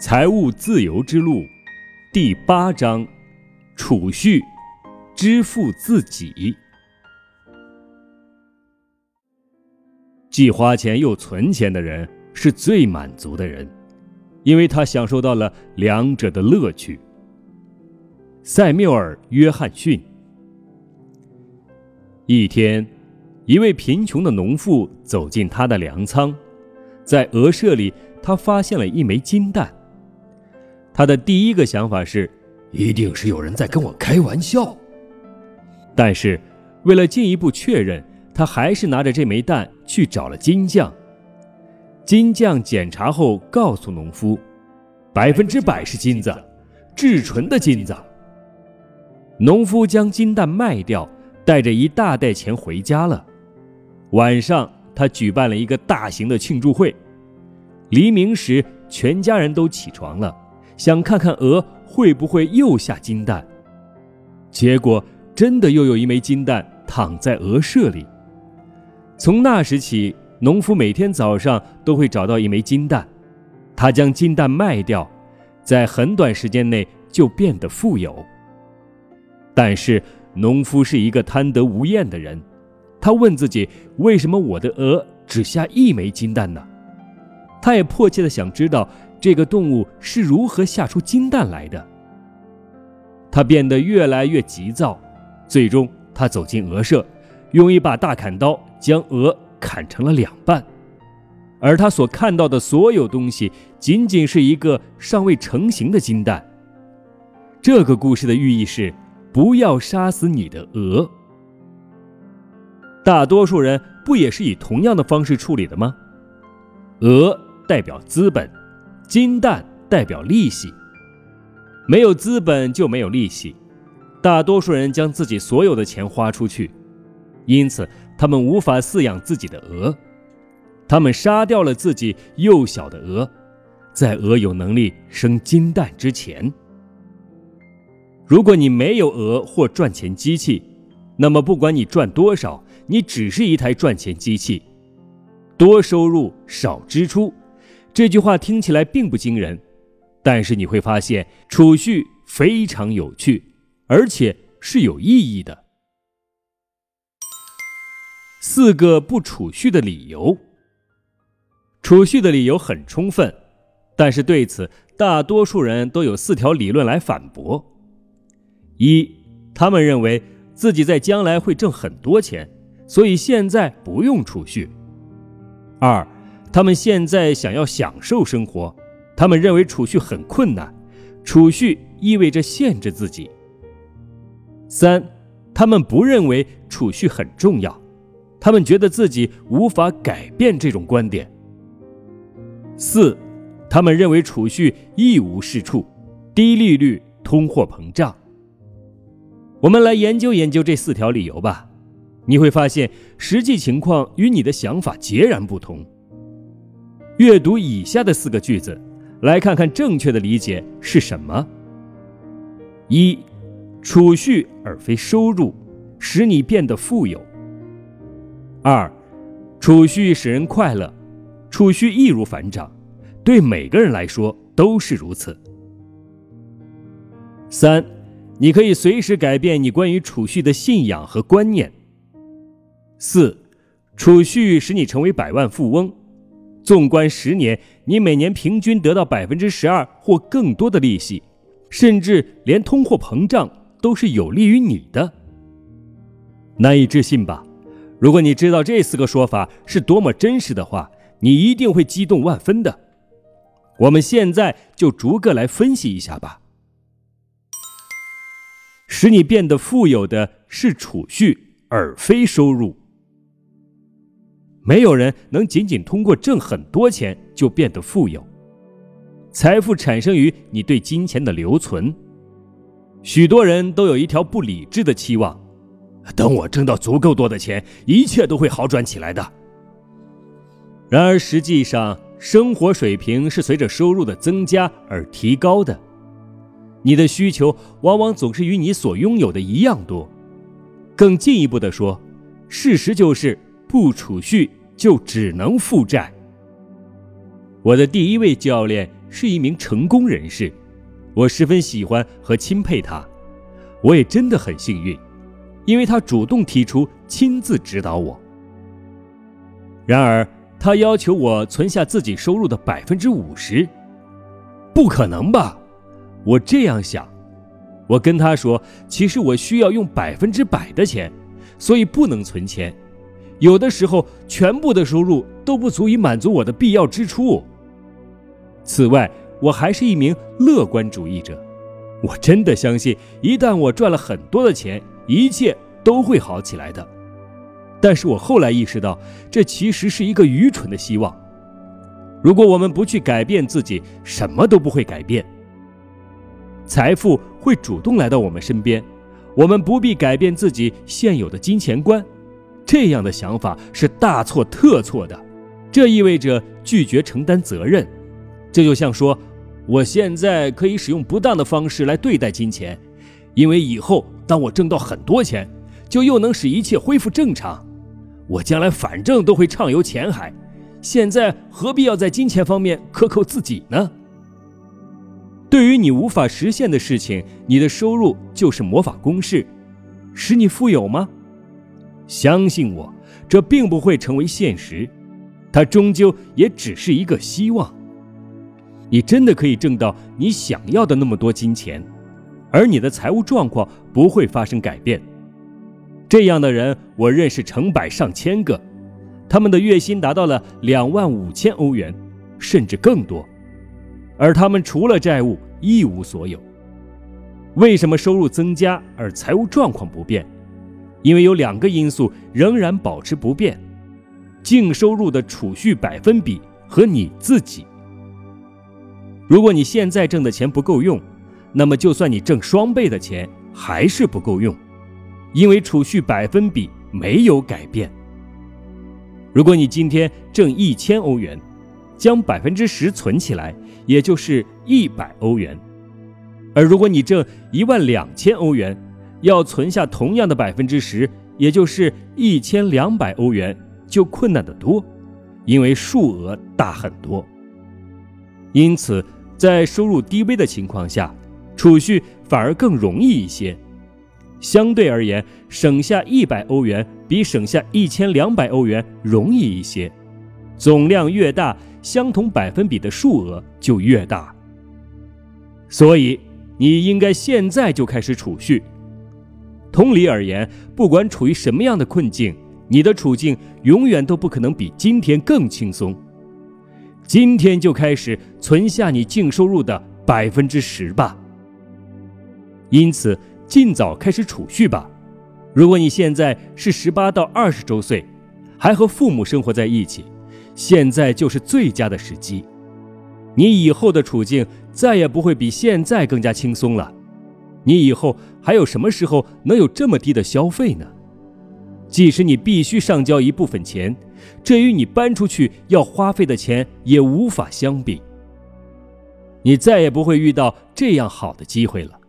财务自由之路，第八章：储蓄，支付自己。既花钱又存钱的人是最满足的人，因为他享受到了两者的乐趣。塞缪尔·约翰逊。一天，一位贫穷的农妇走进他的粮仓，在鹅舍里，他发现了一枚金蛋。他的第一个想法是，一定是有人在跟我开玩笑。但是，为了进一步确认，他还是拿着这枚蛋去找了金匠。金匠检查后告诉农夫，百分之百是金子，至纯的金子。农夫将金蛋卖掉，带着一大袋钱回家了。晚上，他举办了一个大型的庆祝会。黎明时，全家人都起床了。想看看鹅会不会又下金蛋，结果真的又有一枚金蛋躺在鹅舍里。从那时起，农夫每天早上都会找到一枚金蛋，他将金蛋卖掉，在很短时间内就变得富有。但是，农夫是一个贪得无厌的人，他问自己：为什么我的鹅只下一枚金蛋呢？他也迫切的想知道。这个动物是如何下出金蛋来的？他变得越来越急躁，最终他走进鹅舍，用一把大砍刀将鹅砍成了两半。而他所看到的所有东西，仅仅是一个尚未成型的金蛋。这个故事的寓意是：不要杀死你的鹅。大多数人不也是以同样的方式处理的吗？鹅代表资本。金蛋代表利息，没有资本就没有利息。大多数人将自己所有的钱花出去，因此他们无法饲养自己的鹅。他们杀掉了自己幼小的鹅，在鹅有能力生金蛋之前。如果你没有鹅或赚钱机器，那么不管你赚多少，你只是一台赚钱机器，多收入少支出。这句话听起来并不惊人，但是你会发现储蓄非常有趣，而且是有意义的。四个不储蓄的理由。储蓄的理由很充分，但是对此大多数人都有四条理论来反驳：一，他们认为自己在将来会挣很多钱，所以现在不用储蓄；二。他们现在想要享受生活，他们认为储蓄很困难，储蓄意味着限制自己。三，他们不认为储蓄很重要，他们觉得自己无法改变这种观点。四，他们认为储蓄一无是处，低利率、通货膨胀。我们来研究研究这四条理由吧，你会发现实际情况与你的想法截然不同。阅读以下的四个句子，来看看正确的理解是什么。一，储蓄而非收入，使你变得富有。二，储蓄使人快乐，储蓄易如反掌，对每个人来说都是如此。三，你可以随时改变你关于储蓄的信仰和观念。四，储蓄使你成为百万富翁。纵观十年，你每年平均得到百分之十二或更多的利息，甚至连通货膨胀都是有利于你的。难以置信吧？如果你知道这四个说法是多么真实的话，你一定会激动万分的。我们现在就逐个来分析一下吧。使你变得富有的是储蓄，而非收入。没有人能仅仅通过挣很多钱就变得富有。财富产生于你对金钱的留存。许多人都有一条不理智的期望：等我挣到足够多的钱，一切都会好转起来的。然而，实际上，生活水平是随着收入的增加而提高的。你的需求往往总是与你所拥有的一样多。更进一步的说，事实就是不储蓄。就只能负债。我的第一位教练是一名成功人士，我十分喜欢和钦佩他。我也真的很幸运，因为他主动提出亲自指导我。然而，他要求我存下自己收入的百分之五十，不可能吧？我这样想。我跟他说：“其实我需要用百分之百的钱，所以不能存钱。有的时候，全部的收入都不足以满足我的必要支出。此外，我还是一名乐观主义者。我真的相信，一旦我赚了很多的钱，一切都会好起来的。但是我后来意识到，这其实是一个愚蠢的希望。如果我们不去改变自己，什么都不会改变。”财富会主动来到我们身边，我们不必改变自己现有的金钱观。这样的想法是大错特错的，这意味着拒绝承担责任。这就像说，我现在可以使用不当的方式来对待金钱，因为以后当我挣到很多钱，就又能使一切恢复正常。我将来反正都会畅游钱海，现在何必要在金钱方面克扣自己呢？对于你无法实现的事情，你的收入就是魔法公式，使你富有吗？相信我，这并不会成为现实，它终究也只是一个希望。你真的可以挣到你想要的那么多金钱，而你的财务状况不会发生改变。这样的人我认识成百上千个，他们的月薪达到了两万五千欧元，甚至更多。而他们除了债务一无所有。为什么收入增加而财务状况不变？因为有两个因素仍然保持不变：净收入的储蓄百分比和你自己。如果你现在挣的钱不够用，那么就算你挣双倍的钱还是不够用，因为储蓄百分比没有改变。如果你今天挣一千欧元，将百分之十存起来，也就是一百欧元。而如果你挣一万两千欧元，要存下同样的百分之十，也就是一千两百欧元，就困难得多，因为数额大很多。因此，在收入低微的情况下，储蓄反而更容易一些。相对而言，省下一百欧元比省下一千两百欧元容易一些。总量越大。相同百分比的数额就越大，所以你应该现在就开始储蓄。同理而言，不管处于什么样的困境，你的处境永远都不可能比今天更轻松。今天就开始存下你净收入的百分之十吧。因此，尽早开始储蓄吧。如果你现在是十八到二十周岁，还和父母生活在一起。现在就是最佳的时机，你以后的处境再也不会比现在更加轻松了。你以后还有什么时候能有这么低的消费呢？即使你必须上交一部分钱，这与你搬出去要花费的钱也无法相比。你再也不会遇到这样好的机会了，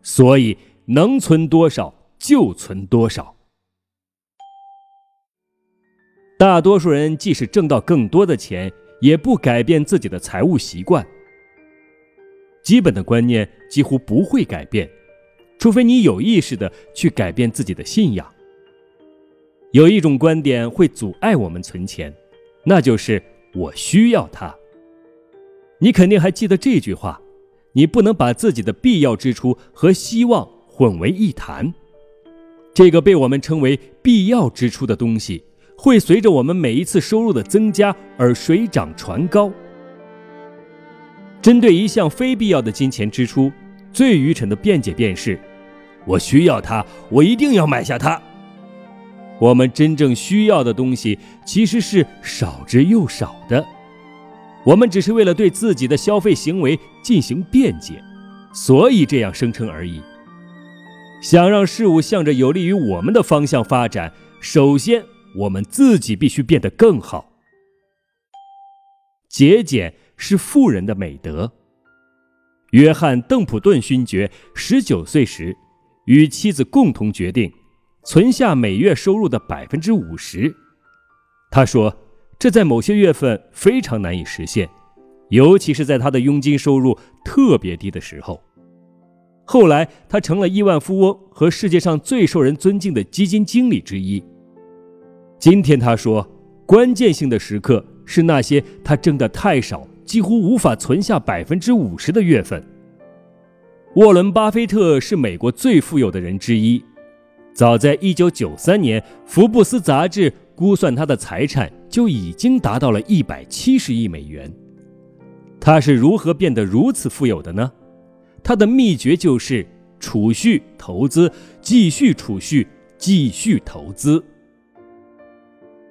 所以能存多少就存多少。大多数人即使挣到更多的钱，也不改变自己的财务习惯。基本的观念几乎不会改变，除非你有意识的去改变自己的信仰。有一种观点会阻碍我们存钱，那就是我需要它。你肯定还记得这句话：你不能把自己的必要支出和希望混为一谈。这个被我们称为必要支出的东西。会随着我们每一次收入的增加而水涨船高。针对一项非必要的金钱支出，最愚蠢的辩解便是：“我需要它，我一定要买下它。”我们真正需要的东西其实是少之又少的，我们只是为了对自己的消费行为进行辩解，所以这样声称而已。想让事物向着有利于我们的方向发展，首先。我们自己必须变得更好。节俭是富人的美德。约翰·邓普顿勋爵十九岁时，与妻子共同决定存下每月收入的百分之五十。他说：“这在某些月份非常难以实现，尤其是在他的佣金收入特别低的时候。后来，他成了亿万富翁和世界上最受人尊敬的基金经理之一。今天他说，关键性的时刻是那些他挣得太少，几乎无法存下百分之五十的月份。沃伦·巴菲特是美国最富有的人之一。早在1993年，福布斯杂志估算他的财产就已经达到了170亿美元。他是如何变得如此富有的呢？他的秘诀就是储蓄、投资、继续储蓄、继续投资。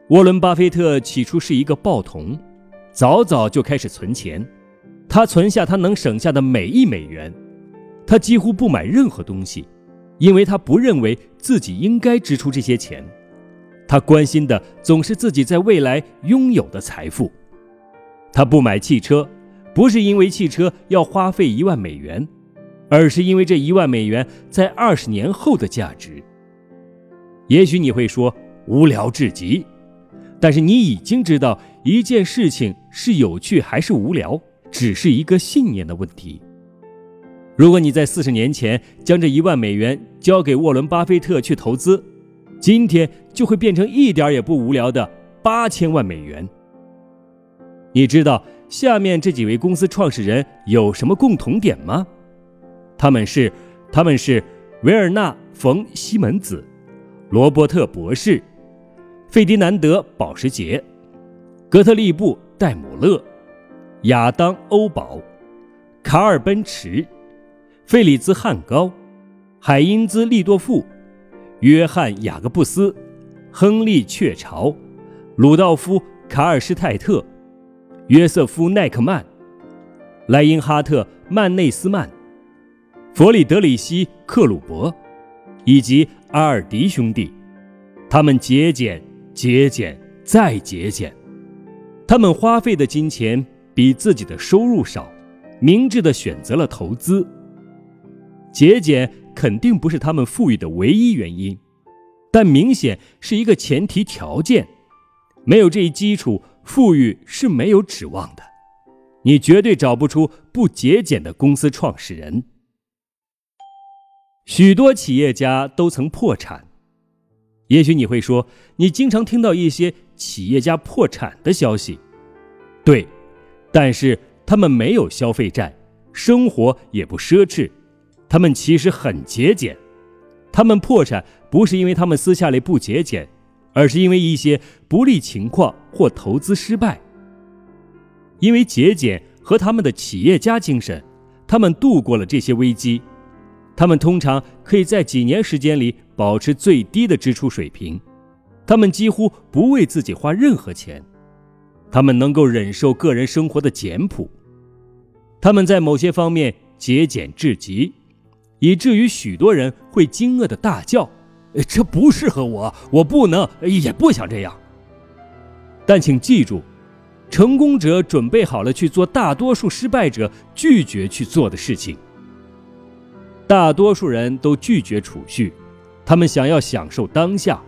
沃伦·巴菲特起初是一个报童，早早就开始存钱。他存下他能省下的每一美元。他几乎不买任何东西，因为他不认为自己应该支出这些钱。他关心的总是自己在未来拥有的财富。他不买汽车，不是因为汽车要花费一万美元。而是因为这一万美元在二十年后的价值。也许你会说无聊至极，但是你已经知道一件事情是有趣还是无聊，只是一个信念的问题。如果你在四十年前将这一万美元交给沃伦·巴菲特去投资，今天就会变成一点也不无聊的八千万美元。你知道下面这几位公司创始人有什么共同点吗？他们是，他们是维尔纳·冯·西门子、罗伯特博士、费迪南德·保时捷、格特利布·戴姆勒、亚当·欧宝、卡尔·奔驰、费里兹·汉高、海因兹·利多夫、约翰·雅各布斯、亨利·雀巢、鲁道夫·卡尔施泰特、约瑟夫·奈克曼、莱因哈特·曼内斯曼。弗里德里希·克鲁伯，以及阿尔迪兄弟，他们节俭、节俭再节俭。他们花费的金钱比自己的收入少，明智的选择了投资。节俭肯定不是他们富裕的唯一原因，但明显是一个前提条件。没有这一基础，富裕是没有指望的。你绝对找不出不节俭的公司创始人。许多企业家都曾破产，也许你会说，你经常听到一些企业家破产的消息，对，但是他们没有消费债，生活也不奢侈，他们其实很节俭。他们破产不是因为他们私下里不节俭，而是因为一些不利情况或投资失败。因为节俭和他们的企业家精神，他们度过了这些危机。他们通常可以在几年时间里保持最低的支出水平，他们几乎不为自己花任何钱，他们能够忍受个人生活的简朴，他们在某些方面节俭至极，以至于许多人会惊愕的大叫：“这不适合我，我不能，也不想这样。”但请记住，成功者准备好了去做大多数失败者拒绝去做的事情。大多数人都拒绝储蓄，他们想要享受当下。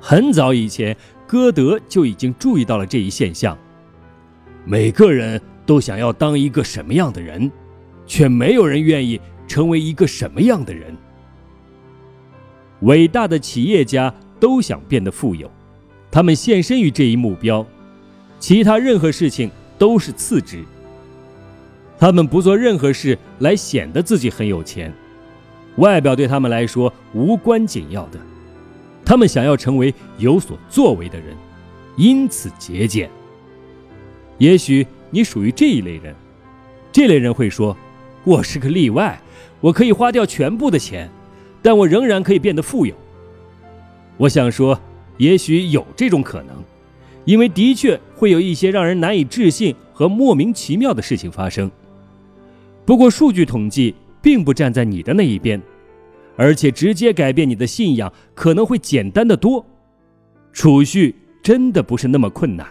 很早以前，歌德就已经注意到了这一现象。每个人都想要当一个什么样的人，却没有人愿意成为一个什么样的人。伟大的企业家都想变得富有，他们献身于这一目标，其他任何事情都是次之。他们不做任何事来显得自己很有钱，外表对他们来说无关紧要的。他们想要成为有所作为的人，因此节俭。也许你属于这一类人，这类人会说：“我是个例外，我可以花掉全部的钱，但我仍然可以变得富有。”我想说，也许有这种可能，因为的确会有一些让人难以置信和莫名其妙的事情发生。不过，数据统计并不站在你的那一边，而且直接改变你的信仰可能会简单的多。储蓄真的不是那么困难。